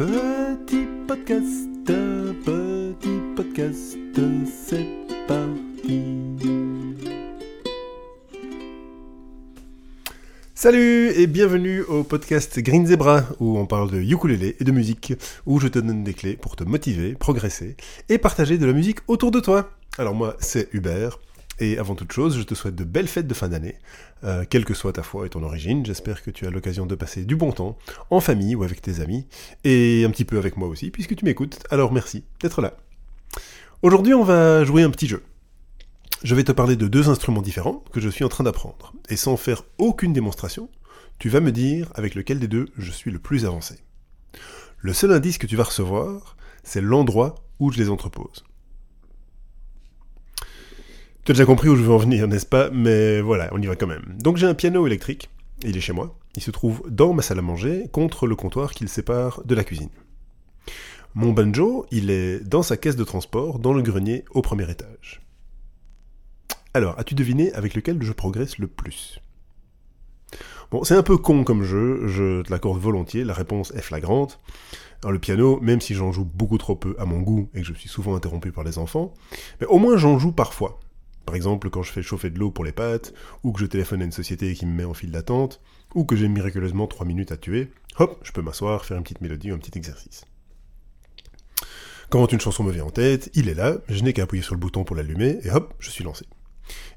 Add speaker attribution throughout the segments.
Speaker 1: Petit podcast, petit podcast, c'est parti. Salut et bienvenue au podcast Green Zebra où on parle de ukulélé et de musique, où je te donne des clés pour te motiver, progresser et partager de la musique autour de toi. Alors moi c'est Hubert et avant toute chose je te souhaite de belles fêtes de fin d'année, euh, quelle que soit ta foi et ton origine, j'espère que tu as l'occasion de passer du bon temps en famille ou avec tes amis et un petit peu avec moi aussi puisque tu m'écoutes, alors merci d'être là. Aujourd'hui on va jouer un petit jeu. Je vais te parler de deux instruments différents que je suis en train d'apprendre. Et sans faire aucune démonstration, tu vas me dire avec lequel des deux je suis le plus avancé. Le seul indice que tu vas recevoir, c'est l'endroit où je les entrepose. Tu as déjà compris où je veux en venir, n'est-ce pas? Mais voilà, on y va quand même. Donc j'ai un piano électrique, il est chez moi. Il se trouve dans ma salle à manger, contre le comptoir qui le sépare de la cuisine. Mon banjo, il est dans sa caisse de transport, dans le grenier, au premier étage. Alors, as-tu deviné avec lequel je progresse le plus? Bon, c'est un peu con comme jeu, je te l'accorde volontiers, la réponse est flagrante. Alors le piano, même si j'en joue beaucoup trop peu à mon goût et que je suis souvent interrompu par les enfants, mais au moins j'en joue parfois. Par exemple quand je fais chauffer de l'eau pour les pâtes, ou que je téléphone à une société qui me met en file d'attente, ou que j'ai miraculeusement 3 minutes à tuer, hop, je peux m'asseoir, faire une petite mélodie ou un petit exercice. Quand une chanson me vient en tête, il est là, je n'ai qu'à appuyer sur le bouton pour l'allumer, et hop, je suis lancé.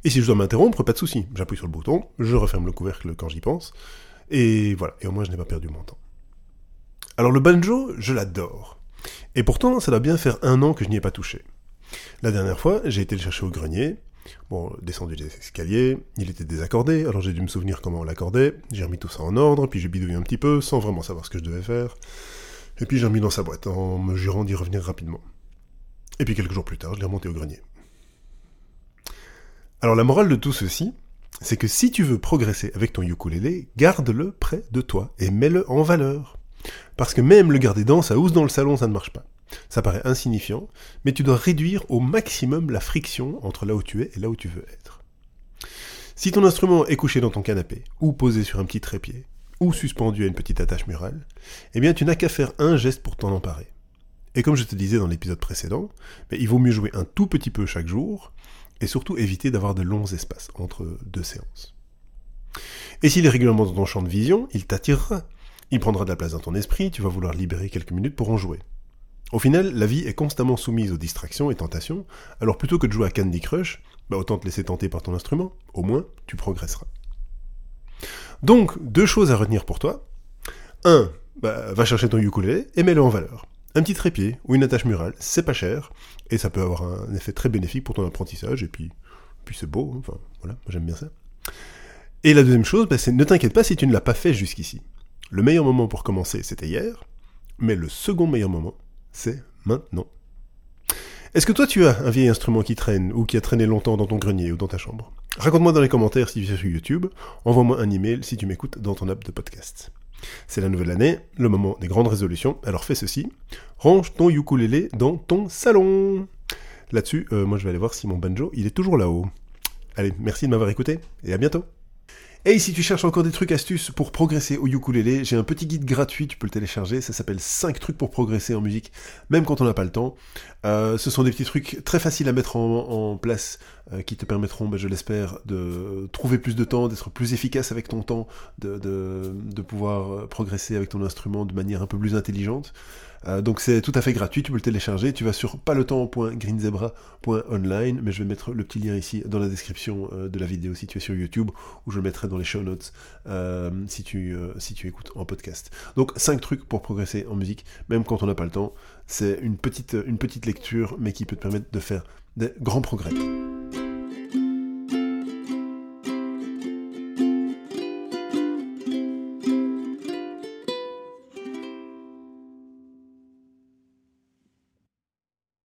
Speaker 1: Et si je dois m'interrompre, pas de souci. J'appuie sur le bouton, je referme le couvercle quand j'y pense, et voilà, et au moins je n'ai pas perdu mon temps. Alors le banjo, je l'adore. Et pourtant, ça doit bien faire un an que je n'y ai pas touché. La dernière fois, j'ai été le chercher au grenier. Bon, descendu les escaliers, il était désaccordé, alors j'ai dû me souvenir comment on l'accordait, j'ai remis tout ça en ordre, puis j'ai bidouillé un petit peu, sans vraiment savoir ce que je devais faire. Et puis j'ai remis dans sa boîte, en me jurant d'y revenir rapidement. Et puis quelques jours plus tard, je l'ai remonté au grenier. Alors la morale de tout ceci, c'est que si tu veux progresser avec ton ukulélé, garde-le près de toi et mets-le en valeur. Parce que même le garder dans sa housse dans le salon, ça ne marche pas. Ça paraît insignifiant, mais tu dois réduire au maximum la friction entre là où tu es et là où tu veux être. Si ton instrument est couché dans ton canapé, ou posé sur un petit trépied, ou suspendu à une petite attache murale, eh bien tu n'as qu'à faire un geste pour t'en emparer. Et comme je te disais dans l'épisode précédent, il vaut mieux jouer un tout petit peu chaque jour, et surtout éviter d'avoir de longs espaces entre deux séances. Et s'il est régulièrement dans ton champ de vision, il t'attirera. Il prendra de la place dans ton esprit, tu vas vouloir libérer quelques minutes pour en jouer. Au final, la vie est constamment soumise aux distractions et tentations, alors plutôt que de jouer à Candy Crush, bah autant te laisser tenter par ton instrument, au moins tu progresseras. Donc, deux choses à retenir pour toi. Un, bah, va chercher ton ukulélé et mets-le en valeur. Un petit trépied ou une attache murale, c'est pas cher, et ça peut avoir un effet très bénéfique pour ton apprentissage, et puis, c'est beau, hein, enfin voilà, j'aime bien ça. Et la deuxième chose, bah, c'est ne t'inquiète pas si tu ne l'as pas fait jusqu'ici. Le meilleur moment pour commencer, c'était hier, mais le second meilleur moment, c'est maintenant. Est-ce que toi tu as un vieil instrument qui traîne ou qui a traîné longtemps dans ton grenier ou dans ta chambre? Raconte-moi dans les commentaires si tu es sur YouTube, envoie-moi un email si tu m'écoutes dans ton app de podcast. C'est la nouvelle année, le moment des grandes résolutions, alors fais ceci, range ton ukulélé dans ton salon. Là-dessus, euh, moi je vais aller voir si mon banjo, il est toujours là-haut. Allez, merci de m'avoir écouté, et à bientôt et si tu cherches encore des trucs astuces pour progresser au ukulélé, j'ai un petit guide gratuit, tu peux le télécharger, ça s'appelle 5 trucs pour progresser en musique, même quand on n'a pas le temps. Euh, ce sont des petits trucs très faciles à mettre en, place, euh, qui te permettront, ben, je l'espère, de trouver plus de temps, d'être plus efficace avec ton temps, de, pouvoir euh, progresser avec ton instrument de manière un peu plus intelligente. donc c'est tout à fait gratuit, tu peux le télécharger, tu vas sur paletemps.greenzebra.online, mais je vais mettre le petit lien ici dans la description de la vidéo si tu es sur YouTube, ou je le mettrai les show notes si, tu, si tu écoutes en podcast. Donc 5 trucs pour progresser en musique, même quand on n'a pas le temps. C'est une petite, une petite lecture, mais qui peut te permettre de faire des grands progrès.